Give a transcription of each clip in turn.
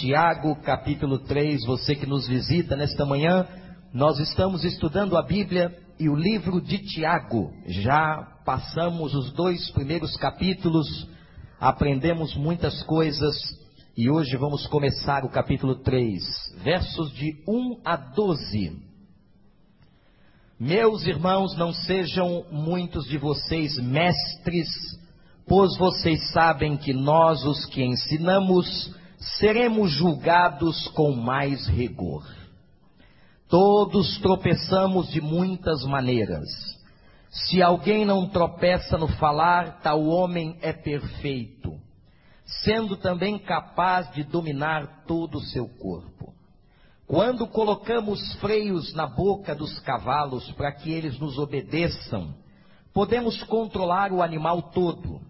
Tiago, capítulo 3, você que nos visita nesta manhã, nós estamos estudando a Bíblia e o livro de Tiago. Já passamos os dois primeiros capítulos, aprendemos muitas coisas e hoje vamos começar o capítulo 3, versos de 1 a 12. Meus irmãos, não sejam muitos de vocês mestres, pois vocês sabem que nós, os que ensinamos, seremos julgados com mais rigor. Todos tropeçamos de muitas maneiras. Se alguém não tropeça no falar, tal homem é perfeito, sendo também capaz de dominar todo o seu corpo. Quando colocamos freios na boca dos cavalos para que eles nos obedeçam, podemos controlar o animal todo.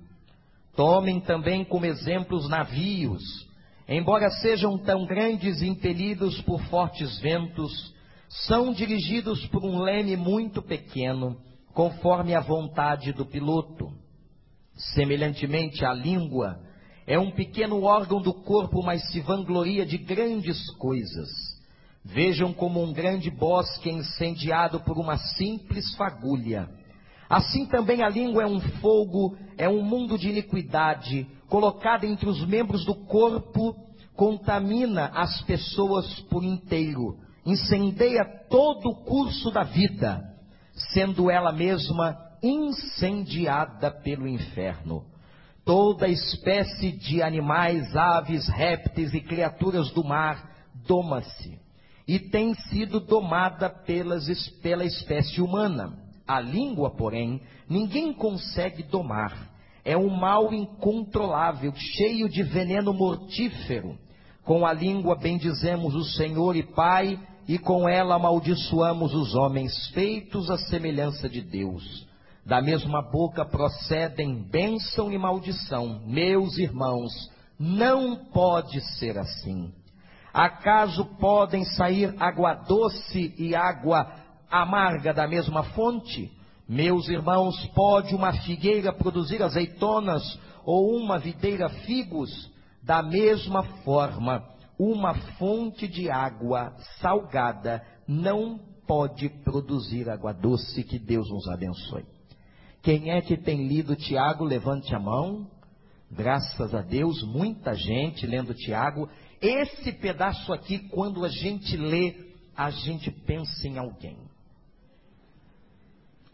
Tomem também como exemplo os navios embora sejam tão grandes impelidos por fortes ventos, são dirigidos por um leme muito pequeno, conforme a vontade do piloto. Semelhantemente, a língua é um pequeno órgão do corpo, mas se vangloria de grandes coisas. Vejam como um grande bosque incendiado por uma simples fagulha. Assim também a língua é um fogo, é um mundo de iniquidade, colocada entre os membros do corpo, contamina as pessoas por inteiro, incendeia todo o curso da vida, sendo ela mesma incendiada pelo inferno. Toda espécie de animais, aves, répteis e criaturas do mar doma-se e tem sido domada pelas, pela espécie humana. A língua, porém, ninguém consegue domar é um mal incontrolável, cheio de veneno mortífero. Com a língua bendizemos o Senhor e Pai, e com ela amaldiçoamos os homens feitos à semelhança de Deus. Da mesma boca procedem bênção e maldição. Meus irmãos, não pode ser assim. Acaso podem sair água doce e água amarga da mesma fonte? Meus irmãos, pode uma figueira produzir azeitonas ou uma videira figos? Da mesma forma, uma fonte de água salgada não pode produzir água doce. Que Deus nos abençoe. Quem é que tem lido Tiago? Levante a mão. Graças a Deus, muita gente lendo Tiago. Esse pedaço aqui, quando a gente lê, a gente pensa em alguém.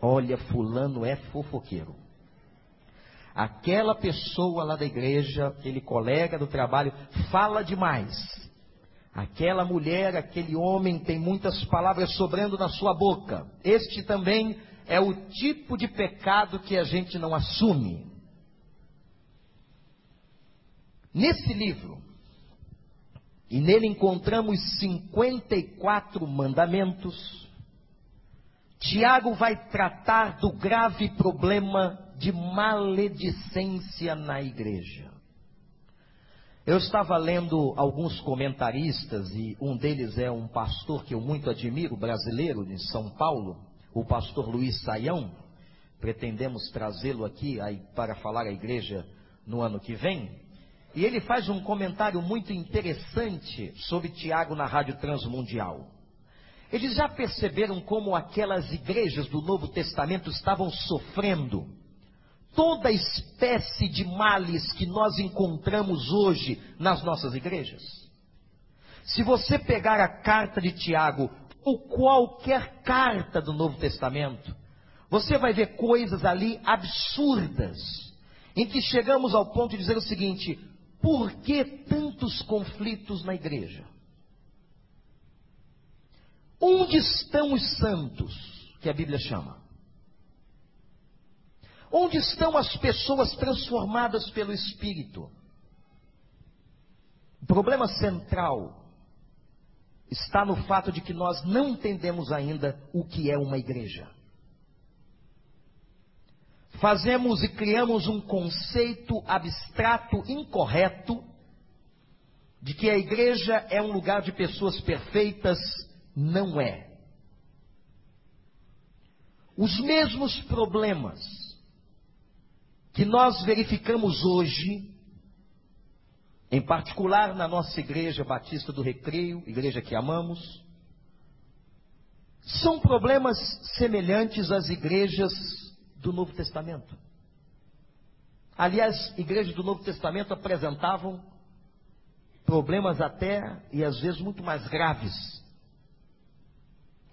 Olha, fulano é fofoqueiro. Aquela pessoa lá da igreja, aquele colega do trabalho, fala demais. Aquela mulher, aquele homem tem muitas palavras sobrando na sua boca. Este também é o tipo de pecado que a gente não assume. Nesse livro, e nele encontramos 54 mandamentos, Tiago vai tratar do grave problema de maledicência na igreja. Eu estava lendo alguns comentaristas, e um deles é um pastor que eu muito admiro, brasileiro, de São Paulo, o pastor Luiz Saião. Pretendemos trazê-lo aqui para falar à igreja no ano que vem. E ele faz um comentário muito interessante sobre Tiago na Rádio Transmundial. Eles já perceberam como aquelas igrejas do Novo Testamento estavam sofrendo toda espécie de males que nós encontramos hoje nas nossas igrejas? Se você pegar a carta de Tiago ou qualquer carta do Novo Testamento, você vai ver coisas ali absurdas, em que chegamos ao ponto de dizer o seguinte: por que tantos conflitos na igreja? Onde estão os santos, que a Bíblia chama? Onde estão as pessoas transformadas pelo Espírito? O problema central está no fato de que nós não entendemos ainda o que é uma igreja. Fazemos e criamos um conceito abstrato incorreto de que a igreja é um lugar de pessoas perfeitas não é. Os mesmos problemas que nós verificamos hoje em particular na nossa igreja Batista do Recreio, igreja que amamos, são problemas semelhantes às igrejas do Novo Testamento. Aliás, igrejas do Novo Testamento apresentavam problemas até e às vezes muito mais graves,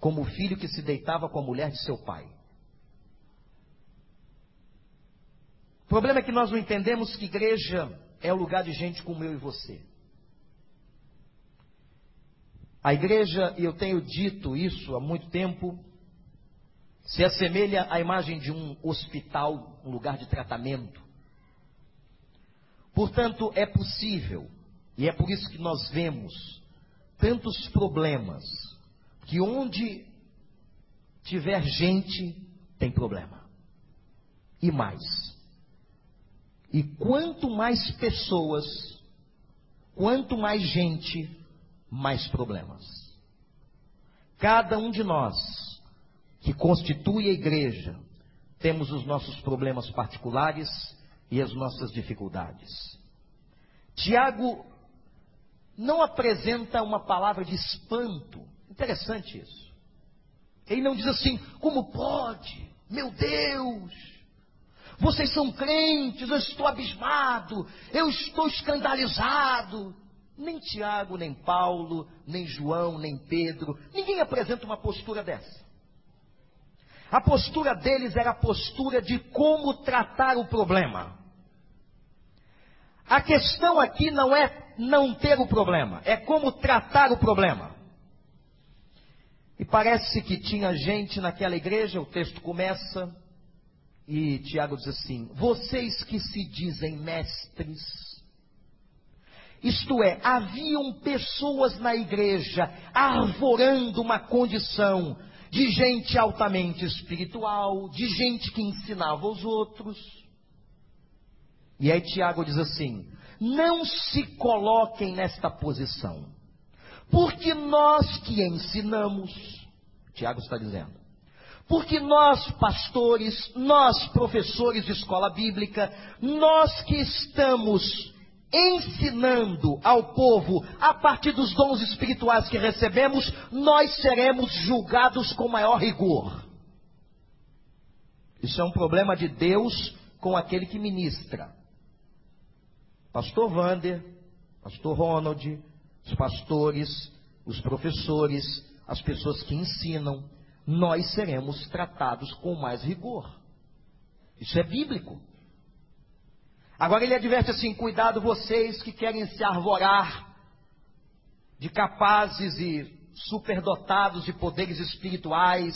como o filho que se deitava com a mulher de seu pai. O problema é que nós não entendemos que igreja é o lugar de gente como eu e você. A igreja, e eu tenho dito isso há muito tempo, se assemelha à imagem de um hospital, um lugar de tratamento. Portanto, é possível, e é por isso que nós vemos tantos problemas, que onde tiver gente, tem problema. E mais. E quanto mais pessoas, quanto mais gente, mais problemas. Cada um de nós que constitui a igreja, temos os nossos problemas particulares e as nossas dificuldades. Tiago não apresenta uma palavra de espanto. Interessante isso. Ele não diz assim, como pode? Meu Deus! Vocês são crentes, eu estou abismado, eu estou escandalizado. Nem Tiago, nem Paulo, nem João, nem Pedro, ninguém apresenta uma postura dessa. A postura deles era a postura de como tratar o problema. A questão aqui não é não ter o problema, é como tratar o problema. E parece que tinha gente naquela igreja, o texto começa, e Tiago diz assim: Vocês que se dizem mestres, isto é, haviam pessoas na igreja arvorando uma condição de gente altamente espiritual, de gente que ensinava os outros. E aí Tiago diz assim: não se coloquem nesta posição, porque nós que ensinamos, Tiago está dizendo, porque nós pastores, nós professores de escola bíblica, nós que estamos ensinando ao povo a partir dos dons espirituais que recebemos, nós seremos julgados com maior rigor. Isso é um problema de Deus com aquele que ministra. Pastor Vander, Pastor Ronald, os pastores, os professores, as pessoas que ensinam, nós seremos tratados com mais rigor. Isso é bíblico. Agora ele adverte assim: cuidado vocês que querem se arvorar de capazes e superdotados de poderes espirituais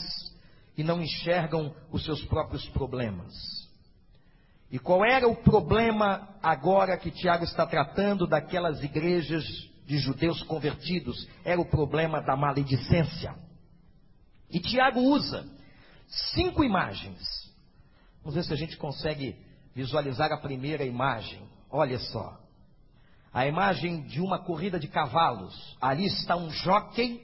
e não enxergam os seus próprios problemas. E qual era o problema agora que Tiago está tratando daquelas igrejas de judeus convertidos? Era o problema da maledicência. E Tiago usa cinco imagens. Vamos ver se a gente consegue visualizar a primeira imagem. Olha só. A imagem de uma corrida de cavalos. Ali está um jockey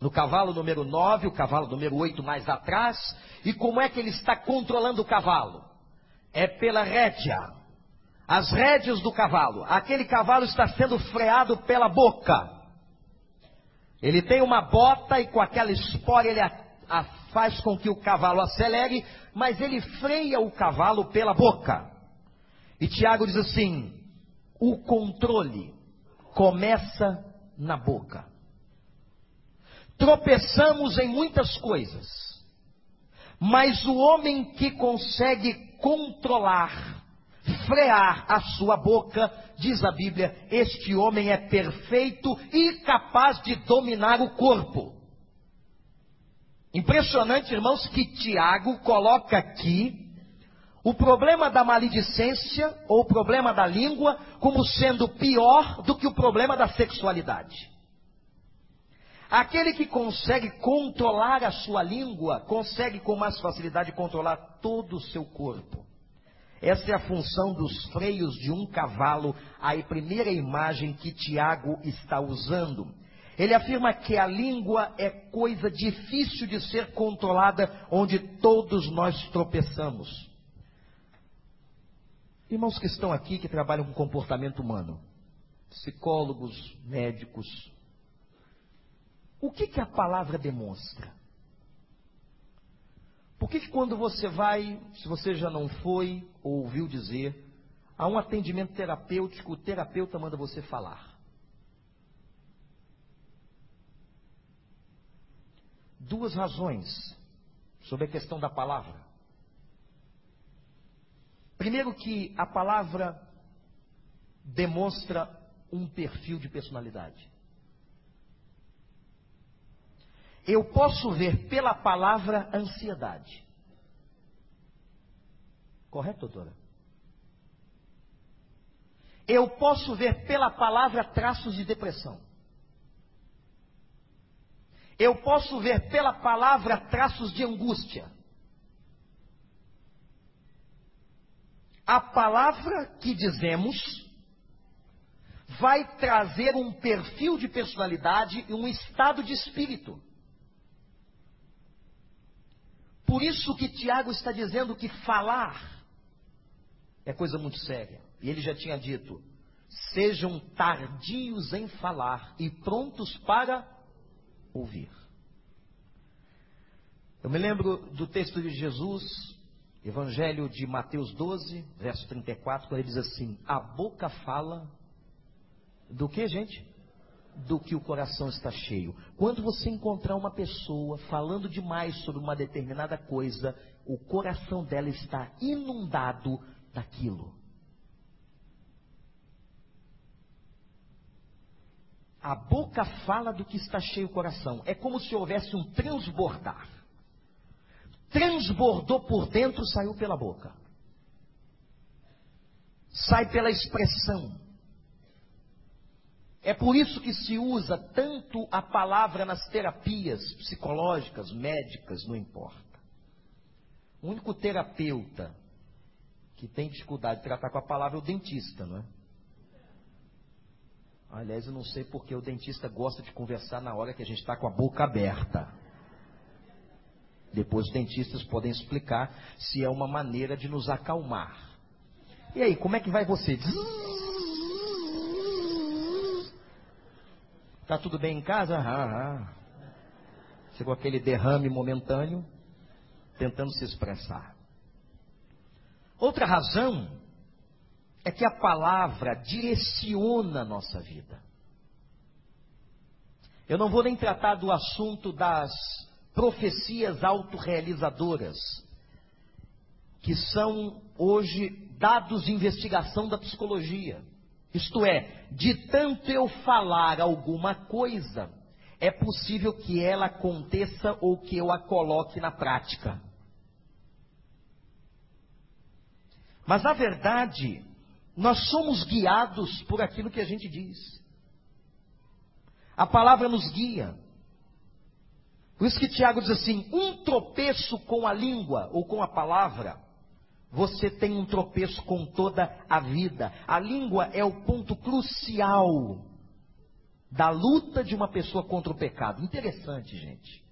no cavalo número 9, o cavalo número 8 mais atrás. E como é que ele está controlando o cavalo? É pela rédea. As rédeas do cavalo. Aquele cavalo está sendo freado pela boca. Ele tem uma bota e com aquela espora ele a, a faz com que o cavalo acelere, mas ele freia o cavalo pela boca. E Tiago diz assim: o controle começa na boca. Tropeçamos em muitas coisas, mas o homem que consegue controlar, frear a sua boca, diz a Bíblia, este homem é perfeito e capaz de dominar o corpo. Impressionante, irmãos, que Tiago coloca aqui o problema da maledicência ou o problema da língua como sendo pior do que o problema da sexualidade. Aquele que consegue controlar a sua língua, consegue com mais facilidade controlar todo o seu corpo. Essa é a função dos freios de um cavalo, a primeira imagem que Tiago está usando. Ele afirma que a língua é coisa difícil de ser controlada, onde todos nós tropeçamos. Irmãos que estão aqui, que trabalham com comportamento humano, psicólogos, médicos. O que, que a palavra demonstra? Por que, que quando você vai, se você já não foi ou ouviu dizer, a um atendimento terapêutico, o terapeuta manda você falar? Duas razões sobre a questão da palavra. Primeiro, que a palavra demonstra um perfil de personalidade. Eu posso ver pela palavra ansiedade. Correto, doutora? Eu posso ver pela palavra traços de depressão. Eu posso ver pela palavra traços de angústia. A palavra que dizemos vai trazer um perfil de personalidade e um estado de espírito. Por isso que Tiago está dizendo que falar é coisa muito séria. E ele já tinha dito: sejam tardios em falar e prontos para ouvir. Eu me lembro do texto de Jesus, Evangelho de Mateus 12, verso 34, quando ele diz assim: A boca fala do que, gente? Do que o coração está cheio. Quando você encontrar uma pessoa falando demais sobre uma determinada coisa, o coração dela está inundado daquilo. A boca fala do que está cheio o coração. É como se houvesse um transbordar. Transbordou por dentro, saiu pela boca. Sai pela expressão. É por isso que se usa tanto a palavra nas terapias psicológicas, médicas, não importa. O único terapeuta que tem dificuldade de tratar com a palavra é o dentista, não é? Aliás, eu não sei porque o dentista gosta de conversar na hora que a gente está com a boca aberta. Depois os dentistas podem explicar se é uma maneira de nos acalmar. E aí, como é que vai você? Tá tudo bem em casa? Ah, ah. Chegou aquele derrame momentâneo, tentando se expressar. Outra razão é que a palavra direciona a nossa vida. Eu não vou nem tratar do assunto das profecias autorrealizadoras, que são hoje dados de investigação da psicologia. Isto é, de tanto eu falar alguma coisa, é possível que ela aconteça ou que eu a coloque na prática. Mas na verdade, nós somos guiados por aquilo que a gente diz. A palavra nos guia. Por isso que Tiago diz assim: um tropeço com a língua ou com a palavra você tem um tropeço com toda a vida. A língua é o ponto crucial da luta de uma pessoa contra o pecado. Interessante, gente.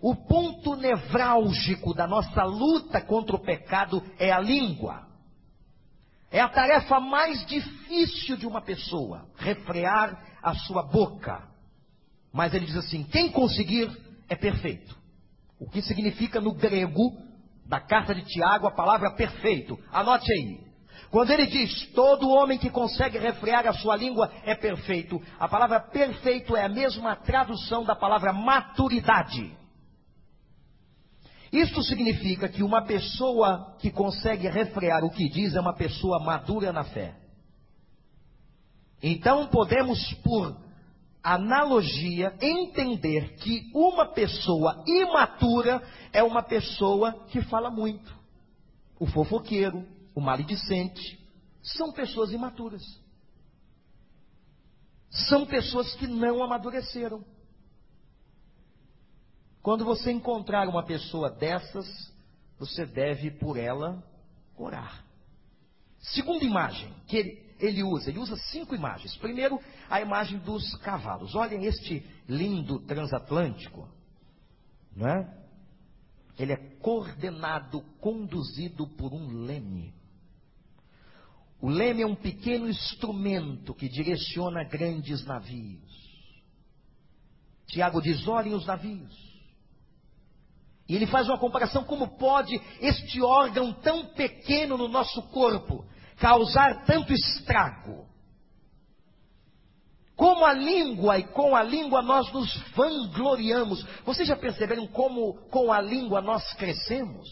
O ponto nevrálgico da nossa luta contra o pecado é a língua. É a tarefa mais difícil de uma pessoa, refrear a sua boca. Mas ele diz assim: quem conseguir é perfeito. O que significa no grego da carta de Tiago, a palavra perfeito. Anote aí. Quando ele diz todo homem que consegue refrear a sua língua é perfeito, a palavra perfeito é a mesma tradução da palavra maturidade. Isto significa que uma pessoa que consegue refrear o que diz é uma pessoa madura na fé. Então podemos, por analogia, entender que uma pessoa imatura é uma pessoa que fala muito. O fofoqueiro, o maledicente, são pessoas imaturas. São pessoas que não amadureceram. Quando você encontrar uma pessoa dessas, você deve por ela orar. Segunda imagem que ele usa? Ele usa cinco imagens. Primeiro, a imagem dos cavalos. Olhem este lindo transatlântico. Não é? Ele é coordenado, conduzido por um leme. O leme é um pequeno instrumento que direciona grandes navios. Tiago diz: olhem os navios. E ele faz uma comparação: como pode este órgão tão pequeno no nosso corpo causar tanto estrago? Como a língua, e com a língua nós nos vangloriamos. Vocês já perceberam como com a língua nós crescemos?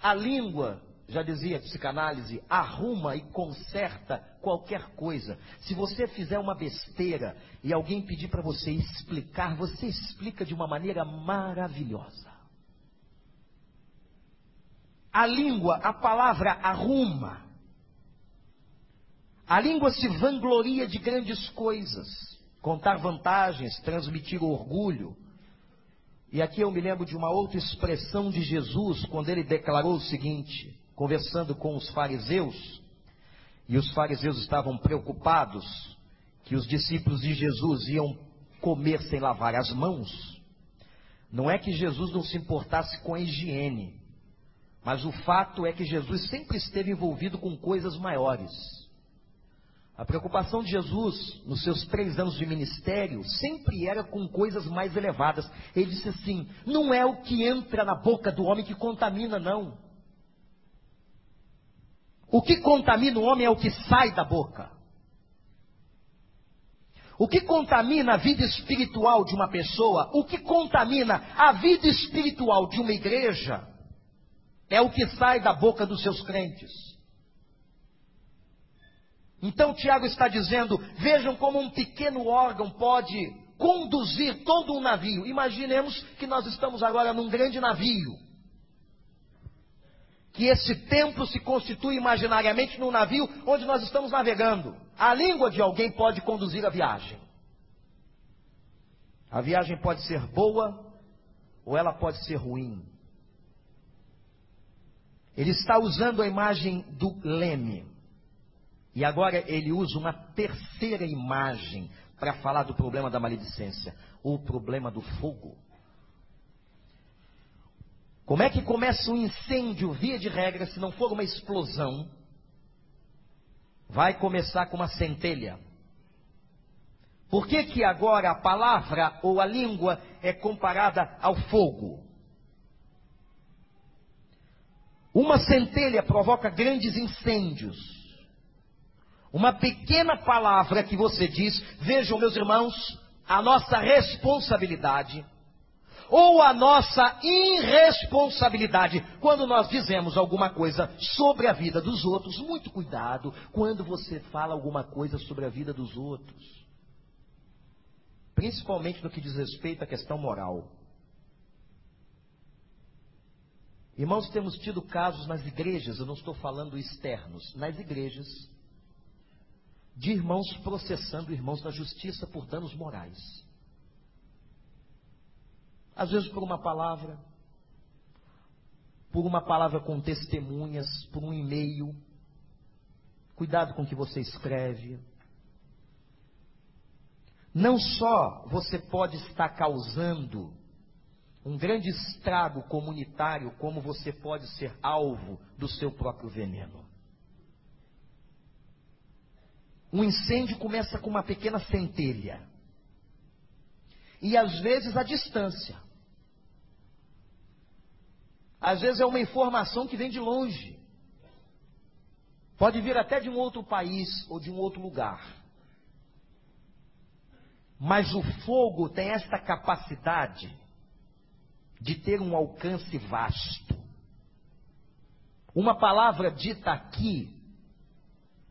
A língua, já dizia a psicanálise, arruma e conserta qualquer coisa. Se você fizer uma besteira e alguém pedir para você explicar, você explica de uma maneira maravilhosa. A língua, a palavra arruma. A língua se vangloria de grandes coisas, contar vantagens, transmitir orgulho. E aqui eu me lembro de uma outra expressão de Jesus, quando ele declarou o seguinte, conversando com os fariseus, e os fariseus estavam preocupados que os discípulos de Jesus iam comer sem lavar as mãos. Não é que Jesus não se importasse com a higiene, mas o fato é que Jesus sempre esteve envolvido com coisas maiores. A preocupação de Jesus nos seus três anos de ministério sempre era com coisas mais elevadas. Ele disse assim: não é o que entra na boca do homem que contamina, não. O que contamina o homem é o que sai da boca. O que contamina a vida espiritual de uma pessoa, o que contamina a vida espiritual de uma igreja, é o que sai da boca dos seus crentes. Então Tiago está dizendo: vejam como um pequeno órgão pode conduzir todo um navio. Imaginemos que nós estamos agora num grande navio. Que esse templo se constitui imaginariamente num navio onde nós estamos navegando. A língua de alguém pode conduzir a viagem. A viagem pode ser boa ou ela pode ser ruim. Ele está usando a imagem do leme. E agora ele usa uma terceira imagem para falar do problema da maledicência, o problema do fogo. Como é que começa um incêndio, via de regra, se não for uma explosão? Vai começar com uma centelha. Por que, que agora a palavra ou a língua é comparada ao fogo? Uma centelha provoca grandes incêndios. Uma pequena palavra que você diz, vejam, meus irmãos, a nossa responsabilidade ou a nossa irresponsabilidade quando nós dizemos alguma coisa sobre a vida dos outros. Muito cuidado quando você fala alguma coisa sobre a vida dos outros, principalmente no que diz respeito à questão moral. Irmãos, temos tido casos nas igrejas, eu não estou falando externos, nas igrejas, de irmãos processando irmãos na justiça por danos morais. Às vezes por uma palavra, por uma palavra com testemunhas, por um e-mail. Cuidado com o que você escreve. Não só você pode estar causando um grande estrago comunitário, como você pode ser alvo do seu próprio veneno. Um incêndio começa com uma pequena centelha. E às vezes a distância. Às vezes é uma informação que vem de longe. Pode vir até de um outro país ou de um outro lugar. Mas o fogo tem esta capacidade de ter um alcance vasto. Uma palavra dita aqui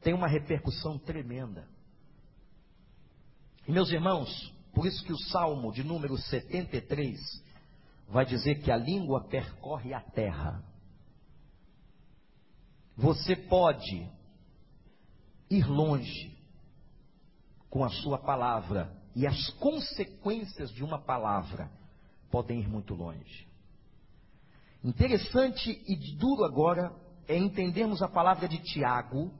tem uma repercussão tremenda. E meus irmãos, por isso que o Salmo de número 73 vai dizer que a língua percorre a terra. Você pode ir longe com a sua palavra, e as consequências de uma palavra podem ir muito longe. Interessante e duro agora é entendermos a palavra de Tiago,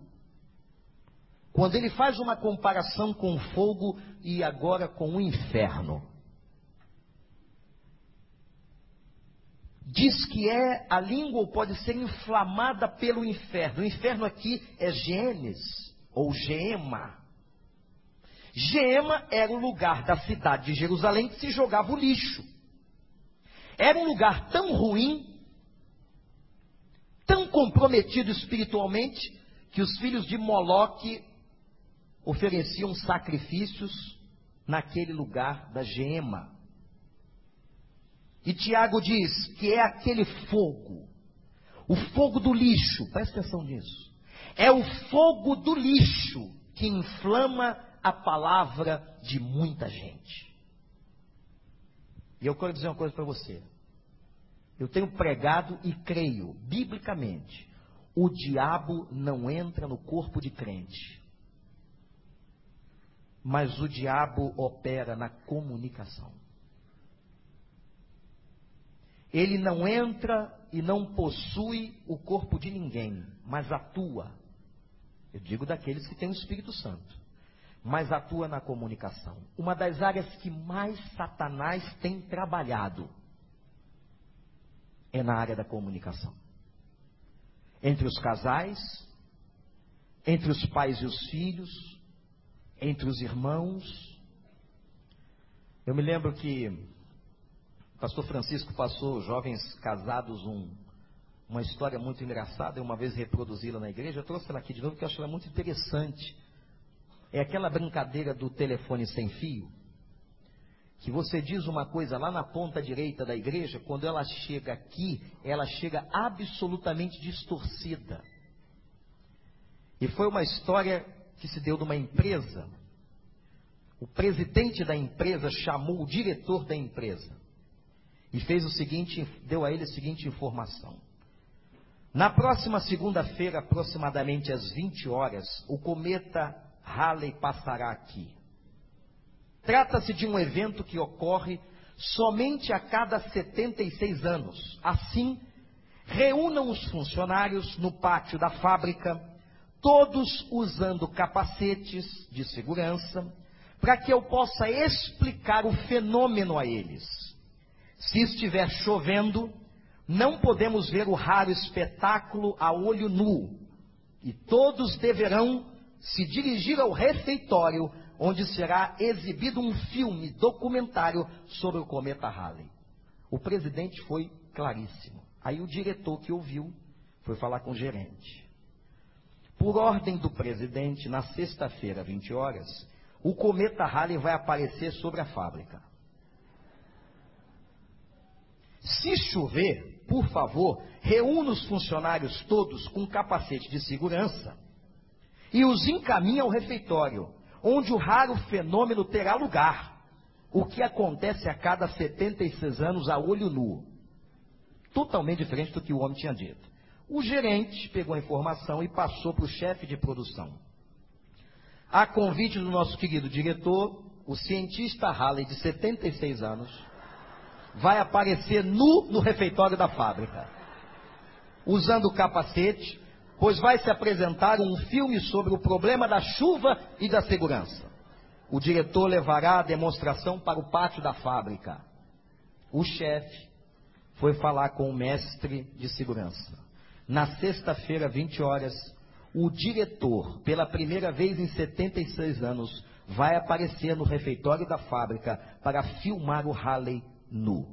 quando ele faz uma comparação com o fogo e agora com o inferno. diz que é a língua ou pode ser inflamada pelo inferno. O inferno aqui é Gênesis ou Gema. Gema era o lugar da cidade de Jerusalém que se jogava o lixo. Era um lugar tão ruim, tão comprometido espiritualmente, que os filhos de Moloque ofereciam sacrifícios naquele lugar da Gema. E Tiago diz que é aquele fogo, o fogo do lixo, presta atenção nisso. É o fogo do lixo que inflama a palavra de muita gente. E eu quero dizer uma coisa para você. Eu tenho pregado e creio, biblicamente, o diabo não entra no corpo de crente. Mas o diabo opera na comunicação. Ele não entra e não possui o corpo de ninguém, mas atua. Eu digo daqueles que têm o Espírito Santo, mas atua na comunicação. Uma das áreas que mais Satanás tem trabalhado é na área da comunicação. Entre os casais, entre os pais e os filhos, entre os irmãos. Eu me lembro que o pastor Francisco passou jovens casados um, uma história muito engraçada, e uma vez reproduzi-la na igreja, eu trouxe ela aqui de novo, porque eu acho ela muito interessante. É aquela brincadeira do telefone sem fio, que você diz uma coisa lá na ponta direita da igreja, quando ela chega aqui, ela chega absolutamente distorcida. E foi uma história que se deu numa empresa. O presidente da empresa chamou o diretor da empresa e fez o seguinte, deu a ele a seguinte informação. Na próxima segunda-feira, aproximadamente às 20 horas, o cometa Halley passará aqui. Trata-se de um evento que ocorre somente a cada 76 anos. Assim, reúnam os funcionários no pátio da fábrica, todos usando capacetes de segurança, para que eu possa explicar o fenômeno a eles. Se estiver chovendo, não podemos ver o raro espetáculo a olho nu. E todos deverão se dirigir ao refeitório, onde será exibido um filme documentário sobre o cometa Halley. O presidente foi claríssimo. Aí o diretor que ouviu foi falar com o gerente. Por ordem do presidente, na sexta-feira, 20 horas, o cometa Halley vai aparecer sobre a fábrica. Se chover, por favor, reúna os funcionários todos com capacete de segurança e os encaminhe ao refeitório, onde o raro fenômeno terá lugar, o que acontece a cada 76 anos a olho nu. Totalmente diferente do que o homem tinha dito. O gerente pegou a informação e passou para o chefe de produção. A convite do nosso querido diretor, o cientista Halley, de 76 anos, vai aparecer nu no refeitório da fábrica, usando capacete, pois vai se apresentar um filme sobre o problema da chuva e da segurança. O diretor levará a demonstração para o pátio da fábrica. O chefe foi falar com o mestre de segurança. Na sexta-feira, 20 horas, o diretor, pela primeira vez em 76 anos, vai aparecer no refeitório da fábrica para filmar o Halley nu.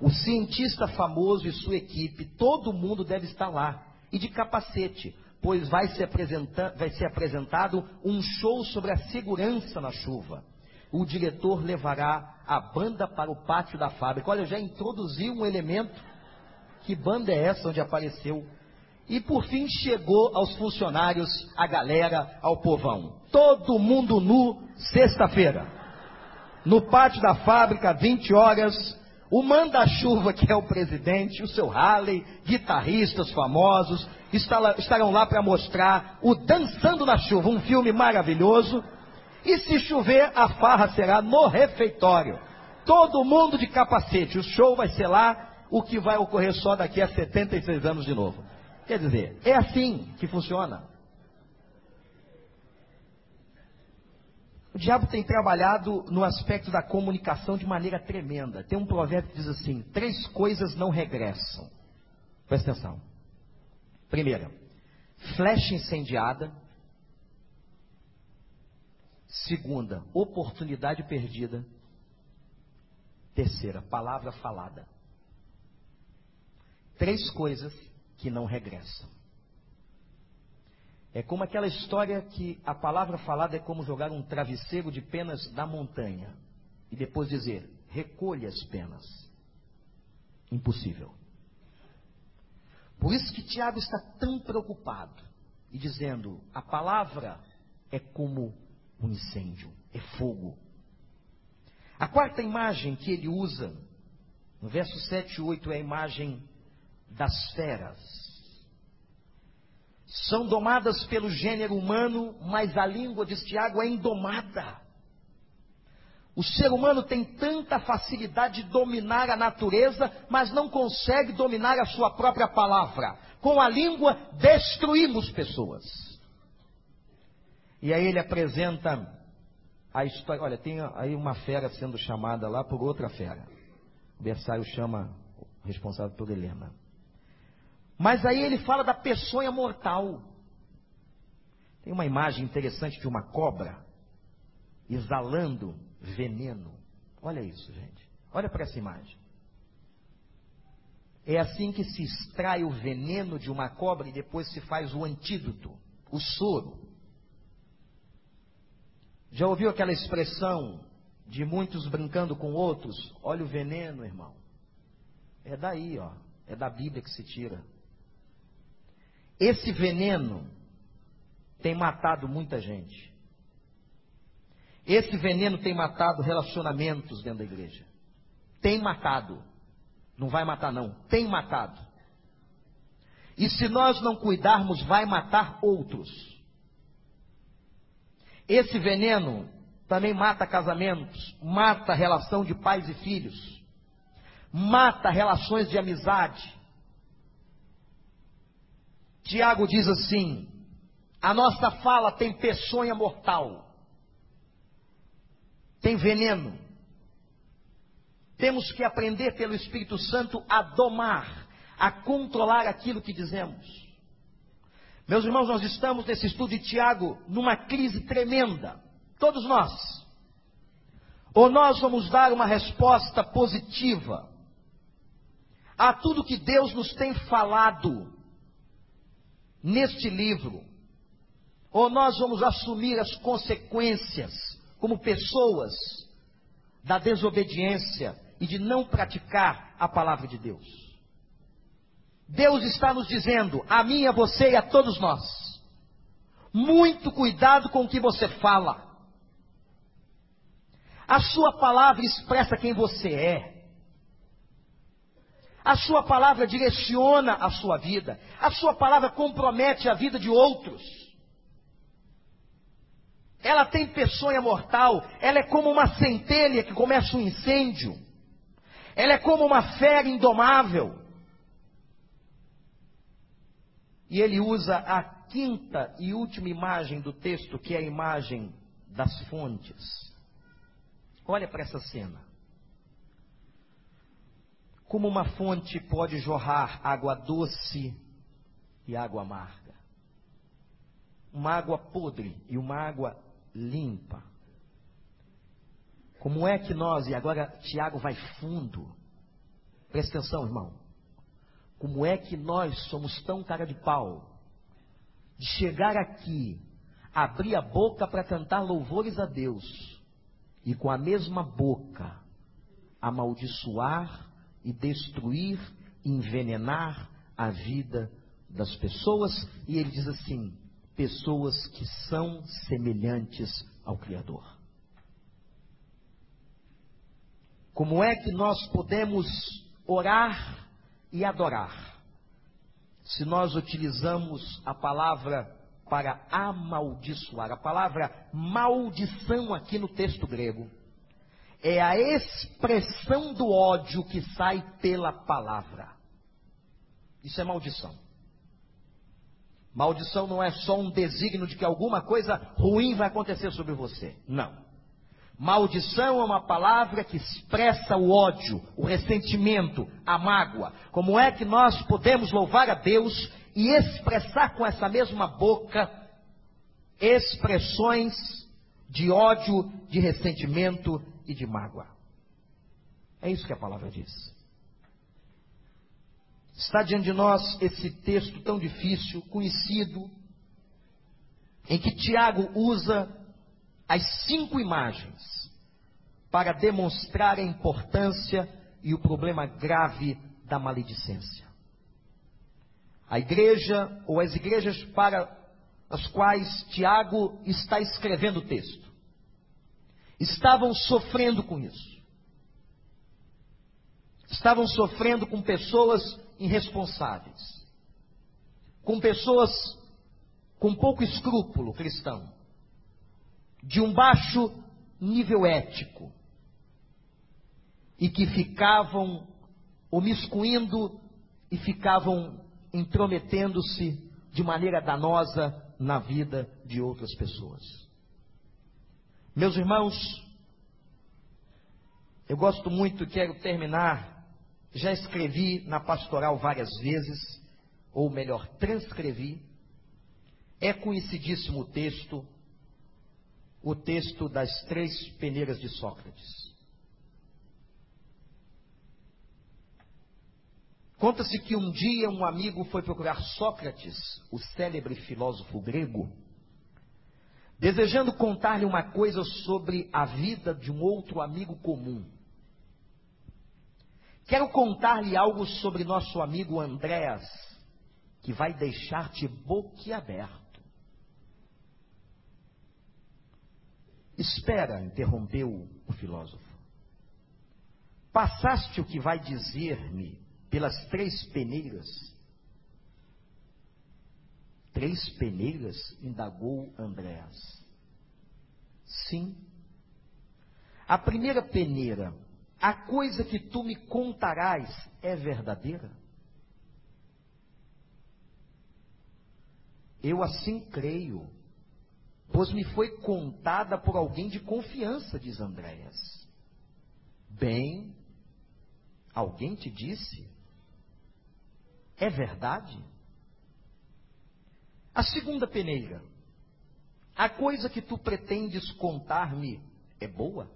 O cientista famoso e sua equipe, todo mundo deve estar lá, e de capacete, pois vai ser, vai ser apresentado um show sobre a segurança na chuva. O diretor levará a banda para o pátio da fábrica. Olha, já introduzi um elemento. Que banda é essa onde apareceu? E por fim chegou aos funcionários, a galera, ao povão. Todo mundo nu, sexta-feira no pátio da fábrica, 20 horas, o manda-chuva, que é o presidente, o seu Halley, guitarristas famosos, estarão lá para mostrar o Dançando na Chuva, um filme maravilhoso. E se chover, a farra será no refeitório. Todo mundo de capacete. O show vai ser lá, o que vai ocorrer só daqui a 76 anos de novo. Quer dizer, é assim que funciona. O diabo tem trabalhado no aspecto da comunicação de maneira tremenda. Tem um provérbio que diz assim: três coisas não regressam. Presta atenção. Primeira, flecha incendiada. Segunda, oportunidade perdida. Terceira, palavra falada. Três coisas que não regressam. É como aquela história que a palavra falada é como jogar um travesseiro de penas na montanha e depois dizer: recolha as penas. Impossível. Por isso que Tiago está tão preocupado e dizendo: a palavra é como um incêndio, é fogo. A quarta imagem que ele usa, no verso 7 e 8, é a imagem das feras. São domadas pelo gênero humano, mas a língua, diz Tiago, é indomada. O ser humano tem tanta facilidade de dominar a natureza, mas não consegue dominar a sua própria palavra. Com a língua, destruímos pessoas. E aí ele apresenta a história. Olha, tem aí uma fera sendo chamada lá por outra fera. O Versailles chama o responsável por Helena. Mas aí ele fala da peçonha mortal. Tem uma imagem interessante de uma cobra exalando veneno. Olha isso, gente. Olha para essa imagem. É assim que se extrai o veneno de uma cobra e depois se faz o antídoto, o soro. Já ouviu aquela expressão de muitos brincando com outros? Olha o veneno, irmão. É daí, ó. É da Bíblia que se tira. Esse veneno tem matado muita gente. Esse veneno tem matado relacionamentos dentro da igreja. Tem matado. Não vai matar, não. Tem matado. E se nós não cuidarmos, vai matar outros. Esse veneno também mata casamentos, mata relação de pais e filhos, mata relações de amizade. Tiago diz assim: a nossa fala tem peçonha mortal tem veneno. Temos que aprender pelo Espírito Santo a domar, a controlar aquilo que dizemos. Meus irmãos, nós estamos nesse estudo de Tiago numa crise tremenda. Todos nós. Ou nós vamos dar uma resposta positiva a tudo que Deus nos tem falado neste livro, ou nós vamos assumir as consequências como pessoas da desobediência e de não praticar a palavra de Deus. Deus está nos dizendo, a mim, a você e a todos nós, muito cuidado com o que você fala. A sua palavra expressa quem você é. A sua palavra direciona a sua vida. A sua palavra compromete a vida de outros. Ela tem peçonha mortal, ela é como uma centelha que começa um incêndio. Ela é como uma fera indomável. E ele usa a quinta e última imagem do texto, que é a imagem das fontes. Olha para essa cena. Como uma fonte pode jorrar água doce e água amarga. Uma água podre e uma água limpa. Como é que nós, e agora Tiago vai fundo, presta atenção, irmão. Como é que nós somos tão cara de pau de chegar aqui, abrir a boca para cantar louvores a Deus e com a mesma boca amaldiçoar e destruir, envenenar a vida das pessoas? E ele diz assim: pessoas que são semelhantes ao Criador. Como é que nós podemos orar e adorar se nós utilizamos a palavra para amaldiçoar? A palavra maldição aqui no texto grego é a expressão do ódio que sai pela palavra. Isso é maldição. Maldição não é só um desígnio de que alguma coisa ruim vai acontecer sobre você. Não. Maldição é uma palavra que expressa o ódio, o ressentimento, a mágoa. Como é que nós podemos louvar a Deus e expressar com essa mesma boca expressões de ódio, de ressentimento e de mágoa? É isso que a palavra diz. Está diante de nós esse texto tão difícil, conhecido, em que Tiago usa as cinco imagens para demonstrar a importância e o problema grave da maledicência. A igreja, ou as igrejas para as quais Tiago está escrevendo o texto, estavam sofrendo com isso. Estavam sofrendo com pessoas irresponsáveis, com pessoas com pouco escrúpulo cristão, de um baixo nível ético, e que ficavam omiscuindo e ficavam intrometendo-se de maneira danosa na vida de outras pessoas. Meus irmãos, eu gosto muito, quero terminar. Já escrevi na pastoral várias vezes, ou melhor, transcrevi. É conhecidíssimo o texto, o texto das três peneiras de Sócrates. Conta-se que um dia um amigo foi procurar Sócrates, o célebre filósofo grego, desejando contar-lhe uma coisa sobre a vida de um outro amigo comum. Quero contar-lhe algo sobre nosso amigo Andréas, que vai deixar-te boquiaberto. Espera, interrompeu o filósofo. Passaste o que vai dizer-me pelas três peneiras. Três peneiras? indagou Andréas. Sim. A primeira peneira, a coisa que tu me contarás é verdadeira? Eu assim creio, pois me foi contada por alguém de confiança, diz Andréas. Bem, alguém te disse? É verdade? A segunda peneira. A coisa que tu pretendes contar-me é boa?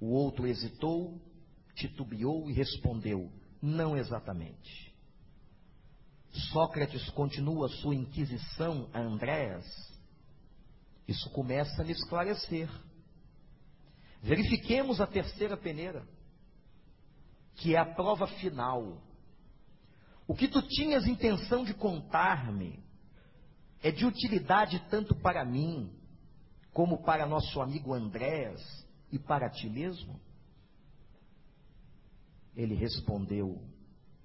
O outro hesitou, titubeou e respondeu: Não exatamente. Sócrates continua sua inquisição a Andréas. Isso começa a lhe esclarecer. Verifiquemos a terceira peneira, que é a prova final o que tu tinhas intenção de contar-me é de utilidade tanto para mim, como para nosso amigo Andrés e para ti mesmo? Ele respondeu: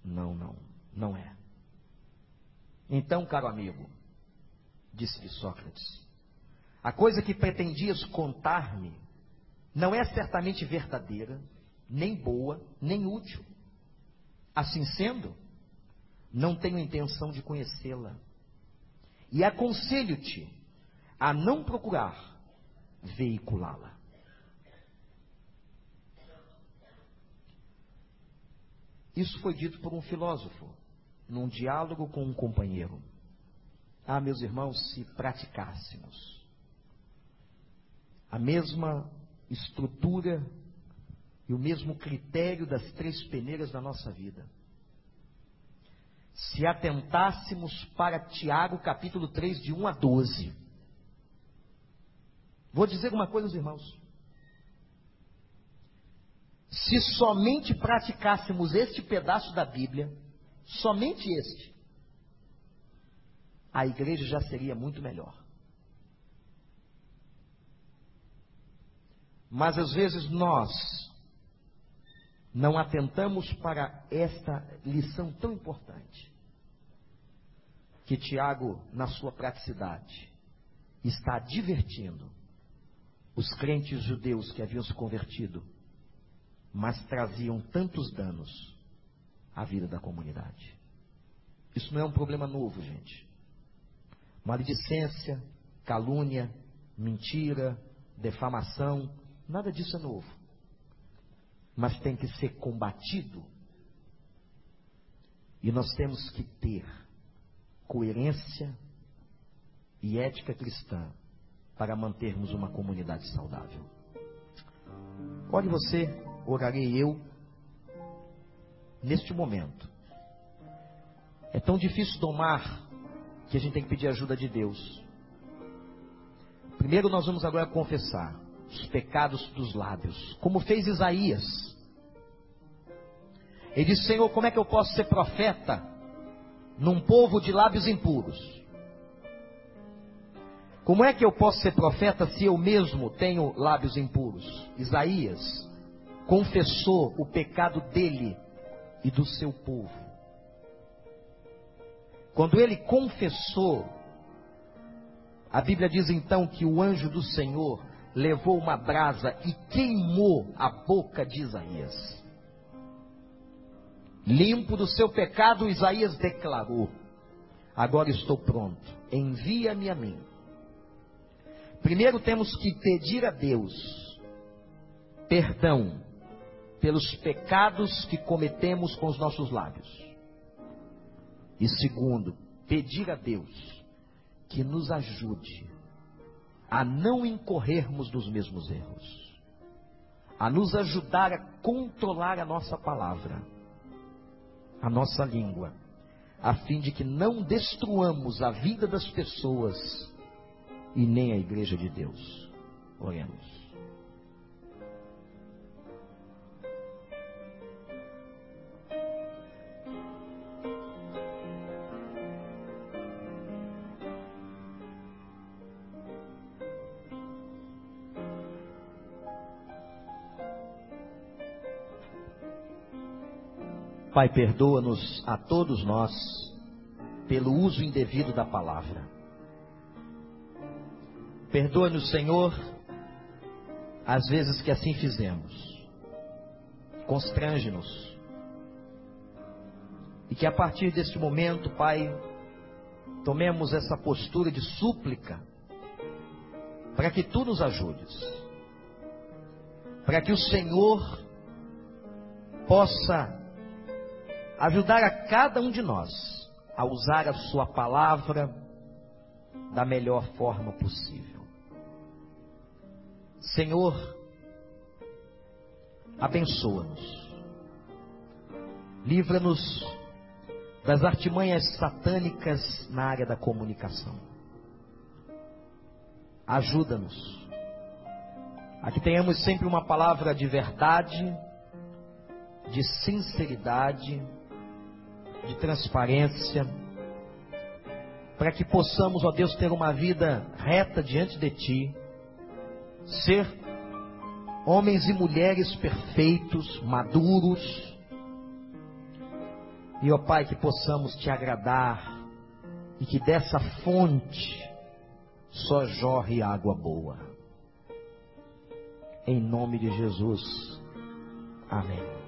Não, não, não é. Então, caro amigo, disse-lhe Sócrates, a coisa que pretendias contar-me não é certamente verdadeira, nem boa, nem útil. Assim sendo, não tenho intenção de conhecê-la. E aconselho-te a não procurar veiculá-la. Isso foi dito por um filósofo, num diálogo com um companheiro. Ah, meus irmãos, se praticássemos a mesma estrutura e o mesmo critério das três peneiras da nossa vida se atentássemos para Tiago capítulo 3, de 1 a 12. Vou dizer uma coisa irmãos. Se somente praticássemos este pedaço da Bíblia, somente este, a igreja já seria muito melhor. Mas às vezes nós não atentamos para esta lição tão importante que Tiago, na sua praticidade, está advertindo os crentes judeus que haviam se convertido, mas traziam tantos danos à vida da comunidade. Isso não é um problema novo, gente. Maledicência, calúnia, mentira, defamação, nada disso é novo. Mas tem que ser combatido. E nós temos que ter coerência e ética cristã para mantermos uma comunidade saudável. Ore você, orarei eu, neste momento. É tão difícil domar que a gente tem que pedir ajuda de Deus. Primeiro nós vamos agora confessar os pecados dos lábios, como fez Isaías. Ele disse: Senhor, como é que eu posso ser profeta num povo de lábios impuros? Como é que eu posso ser profeta se eu mesmo tenho lábios impuros? Isaías confessou o pecado dele e do seu povo. Quando ele confessou, a Bíblia diz então que o anjo do Senhor levou uma brasa e queimou a boca de Isaías. Limpo do seu pecado, Isaías declarou: Agora estou pronto, envia-me a mim. Primeiro temos que pedir a Deus perdão pelos pecados que cometemos com os nossos lábios. E segundo, pedir a Deus que nos ajude a não incorrermos nos mesmos erros, a nos ajudar a controlar a nossa palavra, a nossa língua, a fim de que não destruamos a vida das pessoas e nem a igreja de Deus. Oremos. Pai, perdoa-nos a todos nós pelo uso indevido da palavra. Perdoa-nos, Senhor, às vezes que assim fizemos. Constrange-nos. E que a partir deste momento, Pai, tomemos essa postura de súplica para que tu nos ajudes. Para que o Senhor possa ajudar a cada um de nós a usar a Sua palavra da melhor forma possível. Senhor, abençoa-nos, livra-nos das artimanhas satânicas na área da comunicação. Ajuda-nos a que tenhamos sempre uma palavra de verdade, de sinceridade, de transparência, para que possamos, ó Deus, ter uma vida reta diante de Ti, ser homens e mulheres perfeitos, maduros, e ó Pai, que possamos Te agradar, e que dessa fonte só jorre água boa. Em nome de Jesus. Amém.